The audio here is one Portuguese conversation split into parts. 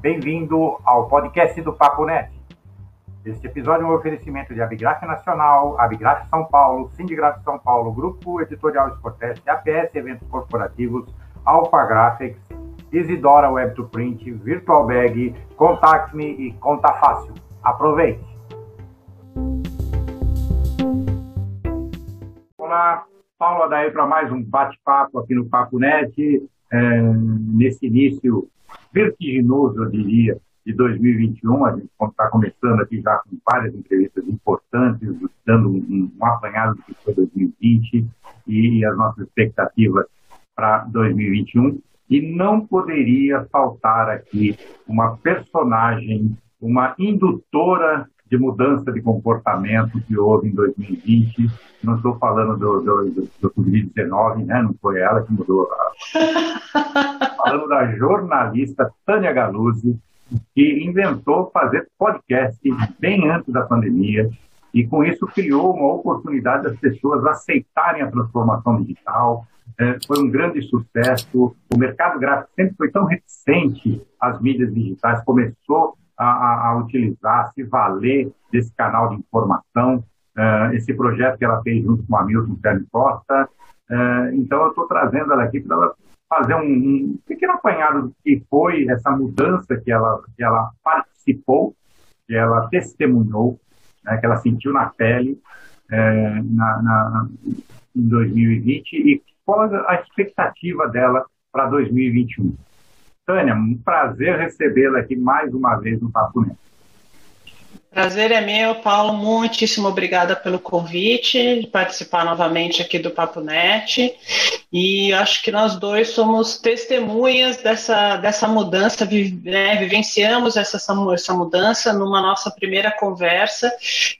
Bem-vindo ao podcast do Papo Net. Este episódio é um oferecimento de Abigraf Nacional, Abigraf São Paulo, Sindigraf São Paulo, Grupo Editorial Sportest, APS Eventos Corporativos, Alpha Graphics, Isidora Web to Print, Virtual Bag, Contact Me e Conta Fácil. Aproveite! Olá, Paula daí para mais um bate-papo aqui no Papo Net, é, nesse início vertiginoso, eu diria, de 2021. A gente está começando aqui já com várias entrevistas importantes, dando um, um apanhado do que foi 2020 e, e as nossas expectativas para 2021. E não poderia faltar aqui uma personagem, uma indutora de mudança de comportamento que houve em 2020. Não estou falando do, do, do Covid-19, né? não foi ela que mudou. falando da jornalista Tânia Galuzzi, que inventou fazer podcast bem antes da pandemia e com isso criou uma oportunidade das pessoas aceitarem a transformação digital. É, foi um grande sucesso. O mercado gráfico sempre foi tão reticente às mídias digitais, começou a, a, utilizar, a se valer desse canal de informação. Uh, esse projeto que ela fez junto com a Milton Sérgio Costa. Uh, então, eu estou trazendo ela aqui para ela fazer um, um, pequeno apanhado do que foi essa mudança que ela, que ela participou, que ela testemunhou, né, que ela sentiu na pele é, na, na, em 2020 e qual a expectativa dela para 2021. Tânia, um prazer recebê-la aqui mais uma vez no Papo Neto. Prazer é meu, Paulo. Muitíssimo obrigada pelo convite de participar novamente aqui do Papo Net. E acho que nós dois somos testemunhas dessa, dessa mudança, né? vivenciamos essa, essa mudança numa nossa primeira conversa.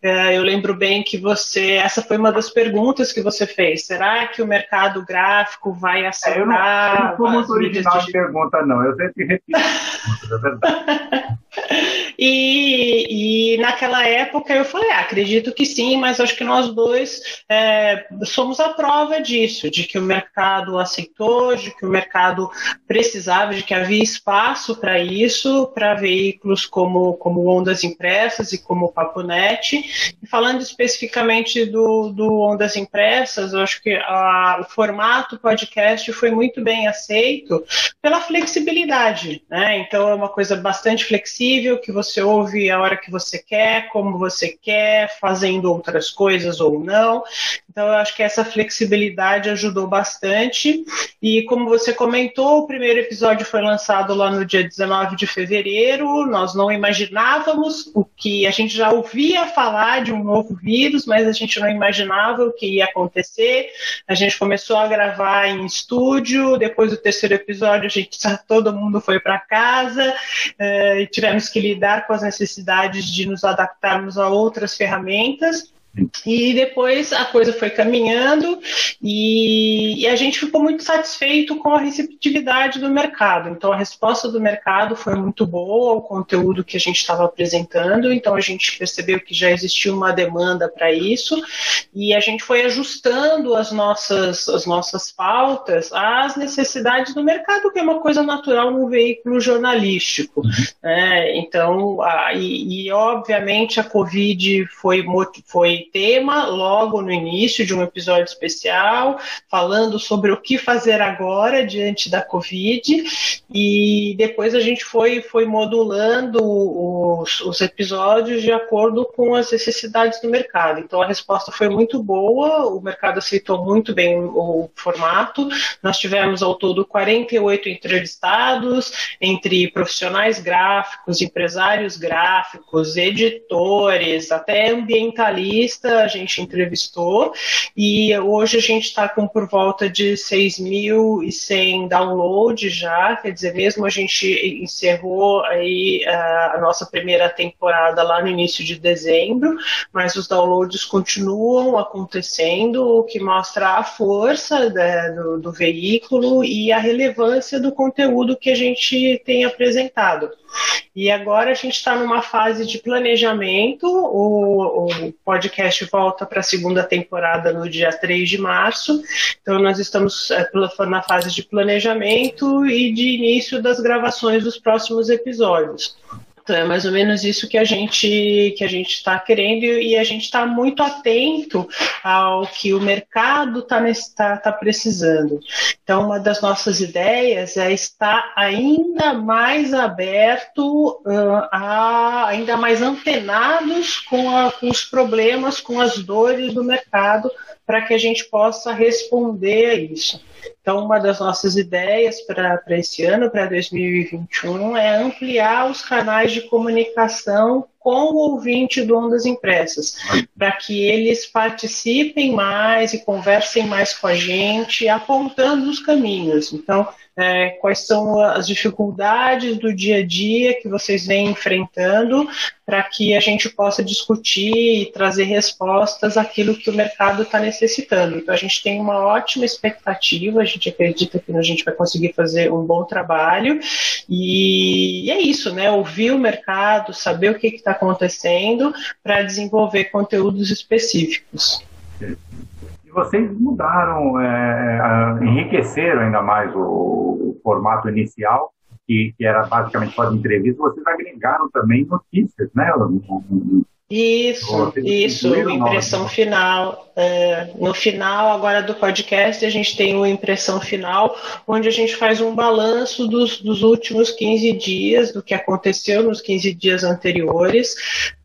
É, eu lembro bem que você, essa foi uma das perguntas que você fez. Será que o mercado gráfico vai aceitar? É, eu não, eu não sou muito original de pergunta, não. Eu sempre repito. é verdade. e, e naquela época eu falei, ah, acredito que sim, mas acho que nós dois é, somos a prova disso, de que o mercado aceitou, de que o mercado precisava, de que havia espaço para isso, para veículos como, como Ondas Impressas e como o Paponet. E falando especificamente do, do Ondas Impressas, eu acho que a, o formato podcast foi muito bem aceito pela flexibilidade. Né? Então é uma coisa bastante flexível, que você ouve a hora que você quer, como você quer, fazendo outras coisas ou não. Então, eu acho que essa flexibilidade ajudou bastante. E como você comentou, o primeiro episódio foi lançado lá no dia 19 de fevereiro. Nós não imaginávamos o que a gente já ouvia falar de um novo vírus, mas a gente não imaginava o que ia acontecer. A gente começou a gravar em estúdio. Depois do terceiro episódio, a gente todo mundo foi para casa uh, e tivemos que lidar com as necessidades de nos adaptarmos a outras ferramentas. E depois a coisa foi caminhando e, e, a gente ficou muito satisfeito com a receptividade do mercado. Então a resposta do mercado foi muito boa ao conteúdo que a gente estava apresentando. Então a gente percebeu que já existia uma demanda para isso e a gente foi ajustando as nossas, as nossas pautas às necessidades do mercado, que é uma coisa natural num veículo jornalístico. Uhum. Né? Então, a, e, e obviamente a Covid foi, foi tema logo no início de um episódio especial, falando sobre o que fazer agora diante da Covid, e depois a gente foi, foi modulando os, os episódios de acordo com as necessidades do mercado. Então a resposta foi muito boa, o mercado aceitou muito bem o, o formato. Nós tivemos ao todo 48 entrevistados entre profissionais gráficos, empresários gráficos, editores, até ambientalistas a gente entrevistou, e hoje a gente está com por volta de 6.100 downloads já, quer dizer, mesmo a gente encerrou aí a nossa primeira temporada lá no início de dezembro, mas os downloads continuam acontecendo, o que mostra a força né, do, do veículo e a relevância do conteúdo que a gente tem apresentado. E agora a gente está numa fase de planejamento. O, o podcast volta para a segunda temporada no dia 3 de março. Então, nós estamos é, na fase de planejamento e de início das gravações dos próximos episódios. Então, é mais ou menos isso que a gente que a gente está querendo e a gente está muito atento ao que o mercado está tá, tá precisando. Então, uma das nossas ideias é estar ainda mais aberto, uh, a, ainda mais antenados com, a, com os problemas, com as dores do mercado, para que a gente possa responder a isso. Então, uma das nossas ideias para esse ano, para 2021, é ampliar os canais de comunicação com o ouvinte do Ondas Impressas, para que eles participem mais e conversem mais com a gente, apontando os caminhos. Então, é, quais são as dificuldades do dia a dia que vocês vêm enfrentando, para que a gente possa discutir e trazer respostas àquilo que o mercado está necessitando. Então, a gente tem uma ótima expectativa, a gente acredita que a gente vai conseguir fazer um bom trabalho, e é isso, né? Ouvir o mercado, saber o que está acontecendo, para desenvolver conteúdos específicos. E vocês mudaram, é, enriqueceram ainda mais o, o formato inicial que, que era basicamente só de entrevista, vocês agregaram também notícias, né? Isso, isso, impressão final. É, no final agora do podcast, a gente tem uma impressão final, onde a gente faz um balanço dos, dos últimos 15 dias, do que aconteceu nos 15 dias anteriores,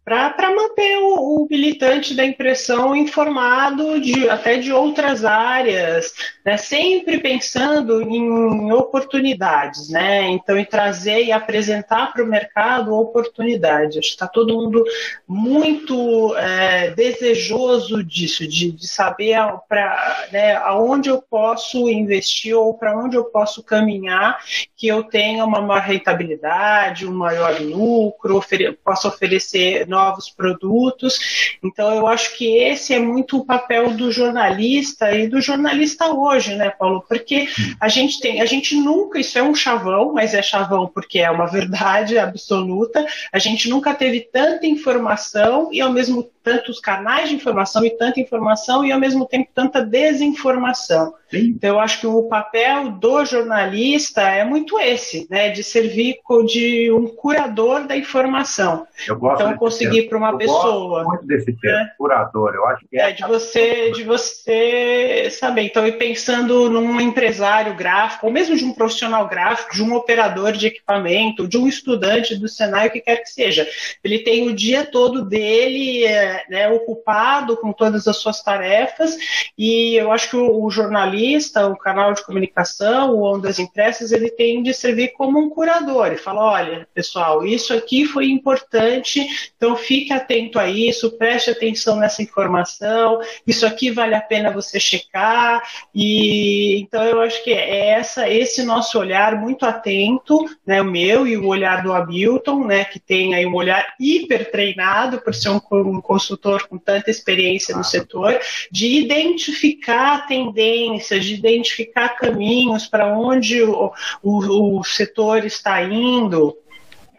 para manter o, o, militante da impressão informado de, até de outras áreas, né? sempre pensando em oportunidades, né? Então, em trazer e apresentar para o mercado oportunidades. Está todo mundo muito é, desejoso disso, de, de saber para né, aonde eu posso investir ou para onde eu posso caminhar, que eu tenha uma maior rentabilidade, um maior lucro, ofere possa oferecer novos produtos. Então, eu acho que esse é muito o papel do jornalista e do jornalista hoje, né, Paulo? Porque a gente tem, a gente nunca, isso é um chavão, mas é chavão porque é uma verdade absoluta. A gente nunca teve tanta informação e ao mesmo tantos canais de informação e tanta informação e ao mesmo tempo tanta desinformação. Sim. Então eu acho que o papel do jornalista é muito esse, né, de servir de um curador da informação. Eu gosto então conseguir para uma eu pessoa. Gosto muito desse termo, né? curador. Eu acho que é, é de você, de você saber. Então, e pensando num empresário gráfico, ou mesmo de um profissional gráfico, de um operador de equipamento, de um estudante do Senai, o que quer que seja, ele tem o dia todo dele é, né, ocupado com todas as suas tarefas, e eu acho que o, o jornalista, o canal de comunicação, o Ondas Impressas, ele tem de servir como um curador. Ele fala: olha, pessoal, isso aqui foi importante, então fique atento a isso, preste atenção nessa informação, isso aqui vale a pena você checar. E então eu acho que é essa, esse nosso olhar muito atento, né, o meu e o olhar do Hamilton, né, que tem aí um olhar hiper treinado por ser um, um consultor com tanta experiência no setor, de identificar tendências, de identificar caminhos para onde o, o, o setor está indo,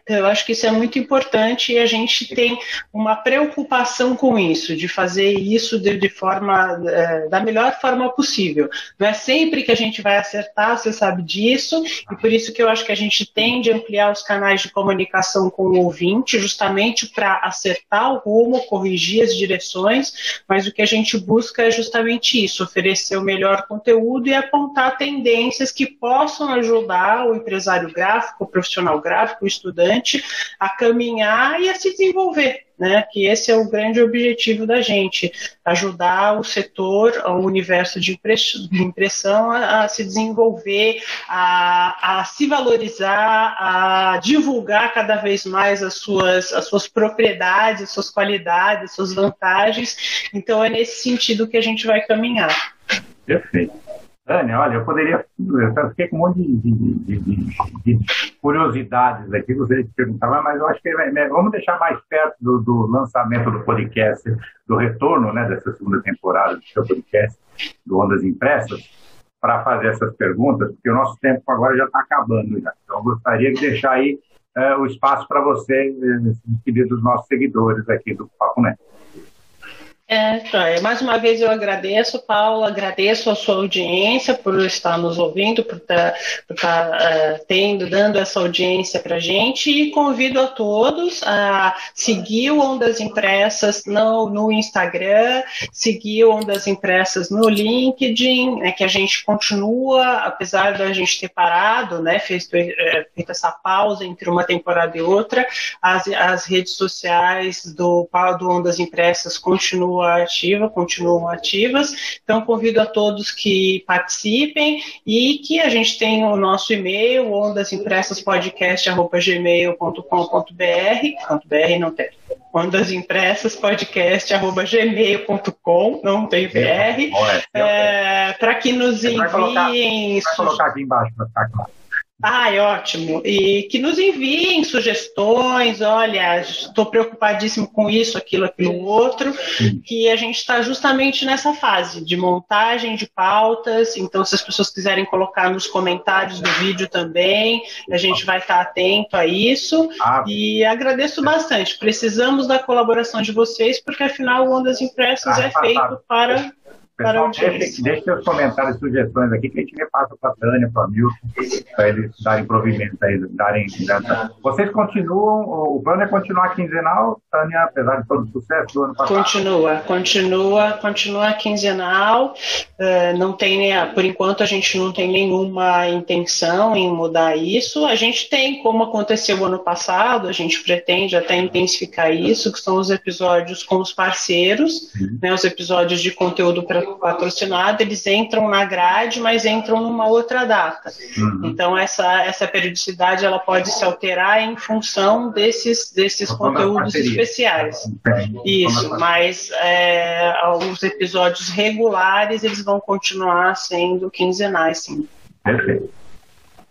então, eu acho que isso é muito importante e a gente tem uma preocupação com isso, de fazer isso de, de forma é, da melhor forma possível. Não é sempre que a gente vai acertar, você sabe disso, e por isso que eu acho que a gente tende a ampliar os canais de comunicação com o ouvinte, justamente para acertar o rumo, corrigir as direções, mas o que a gente busca é justamente isso, oferecer o melhor conteúdo e apontar tendências que possam ajudar o empresário gráfico, o profissional gráfico, o estudante a caminhar e a se desenvolver. Né, que esse é o grande objetivo da gente, ajudar o setor, o universo de impressão a, a se desenvolver, a, a, se valorizar, a divulgar cada vez mais as suas, as suas propriedades, as suas qualidades, as suas vantagens. Então é nesse sentido que a gente vai caminhar. Perfeito. Tânia, olha, eu poderia. Eu fiquei com um monte de, de, de, de curiosidades aqui, gostaria de perguntar, mas eu acho que é, vamos deixar mais perto do, do, lançamento do podcast, do retorno né, dessa segunda temporada do seu podcast, do Ondas Impressas, para fazer essas perguntas, porque o nosso tempo agora já está acabando. Já. Então, eu gostaria de deixar aí é, o espaço para você, é, despedir dos nossos seguidores aqui do Papo Neto. É, mais uma vez eu agradeço, Paula, agradeço a sua audiência por estar nos ouvindo, por estar, estar uh, tendo, dando essa audiência para a gente e convido a todos a seguir o Ondas Impressas no, no Instagram, seguir o Ondas Impressas no LinkedIn, né, que a gente continua, apesar da gente ter parado, né, feito, é, feito essa pausa entre uma temporada e outra, as, as redes sociais do, do Ondas Impressas continuam ativa, continuam ativas. Então, convido a todos que participem e que a gente tem o nosso e-mail, ondasimpressaspodcast.gmail.com.br, .br não tem, ondasimpressaspodcast.gmail.com, não tem BR, é, para que nos enviem... Vai colocar, vai colocar aqui embaixo para ficar claro. Ai, ótimo. E que nos enviem sugestões, olha, estou preocupadíssimo com isso, aquilo, aquilo outro, que a gente está justamente nessa fase de montagem de pautas, então se as pessoas quiserem colocar nos comentários do vídeo também, a gente vai estar atento a isso. Ah. E agradeço bastante. Precisamos da colaboração de vocês, porque afinal o Ondas Impressas ah, é feito para Pessoal, seus comentários e sugestões aqui que a gente repassa para a Tânia, para a Milton, para eles darem provimento aí, darem. Vocês continuam, o plano é continuar quinzenal, Tânia, apesar de todo o sucesso do ano passado? Continua, continua, continua quinzenal. Uh, não tem, por enquanto, a gente não tem nenhuma intenção em mudar isso. A gente tem, como aconteceu o ano passado, a gente pretende até intensificar isso, que são os episódios com os parceiros, uhum. né, os episódios de conteúdo para patrocinado, eles entram na grade, mas entram numa outra data. Uhum. Então essa, essa periodicidade ela pode se alterar em função desses, desses conteúdos especiais. Isso, mas é, os episódios regulares eles vão continuar sendo quinzenais, sim. Perfeito.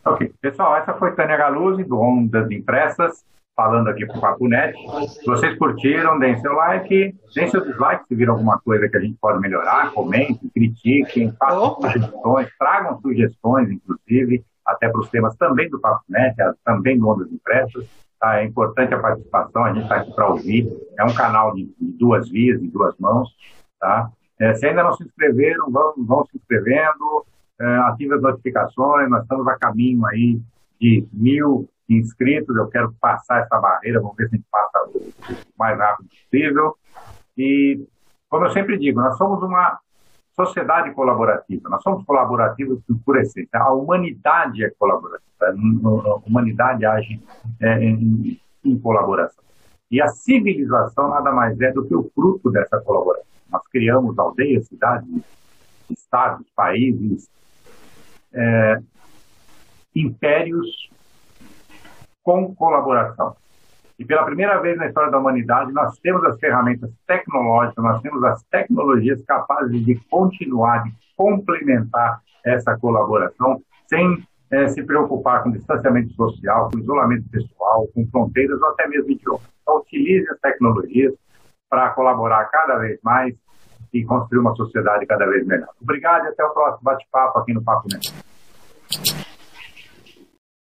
Ok. Pessoal, essa foi Tânia Galuzzi, do Ondas Impressas falando aqui para o Papo Net. Se vocês curtiram, deem seu like, deem seu dislike se viram alguma coisa que a gente pode melhorar, comentem, critiquem, façam sugestões, tragam sugestões, inclusive, até para os temas também do Papo Net, também do Ondas Impressas. Tá? É importante a participação, a gente está aqui para ouvir. É um canal de, de, duas vias, de duas mãos. Tá? É, se ainda não se inscreveram, vão, vão se inscrevendo, é, ative as notificações, nós estamos a caminho aí de mil inscritos, eu quero passar essa barreira, vamos ver se a gente passa o mais rápido possível. E, como eu sempre digo, nós somos uma sociedade colaborativa, nós somos colaborativos por essência. A humanidade é colaborativa, a humanidade age é, em, em colaboração. E a civilização nada mais é do que o fruto dessa colaboração. Nós criamos aldeias, cidades, estados, países, é, impérios com colaboração. E pela primeira vez na história da humanidade, nós temos as ferramentas tecnológicas, nós temos as tecnologias capazes de continuar, de complementar essa colaboração, sem é, se preocupar com distanciamento social, com isolamento pessoal, com fronteiras ou até mesmo idiomas. Então, utilize as tecnologias para colaborar cada vez mais e construir uma sociedade cada vez melhor. Obrigado e até o próximo bate-papo aqui no Papo Neto.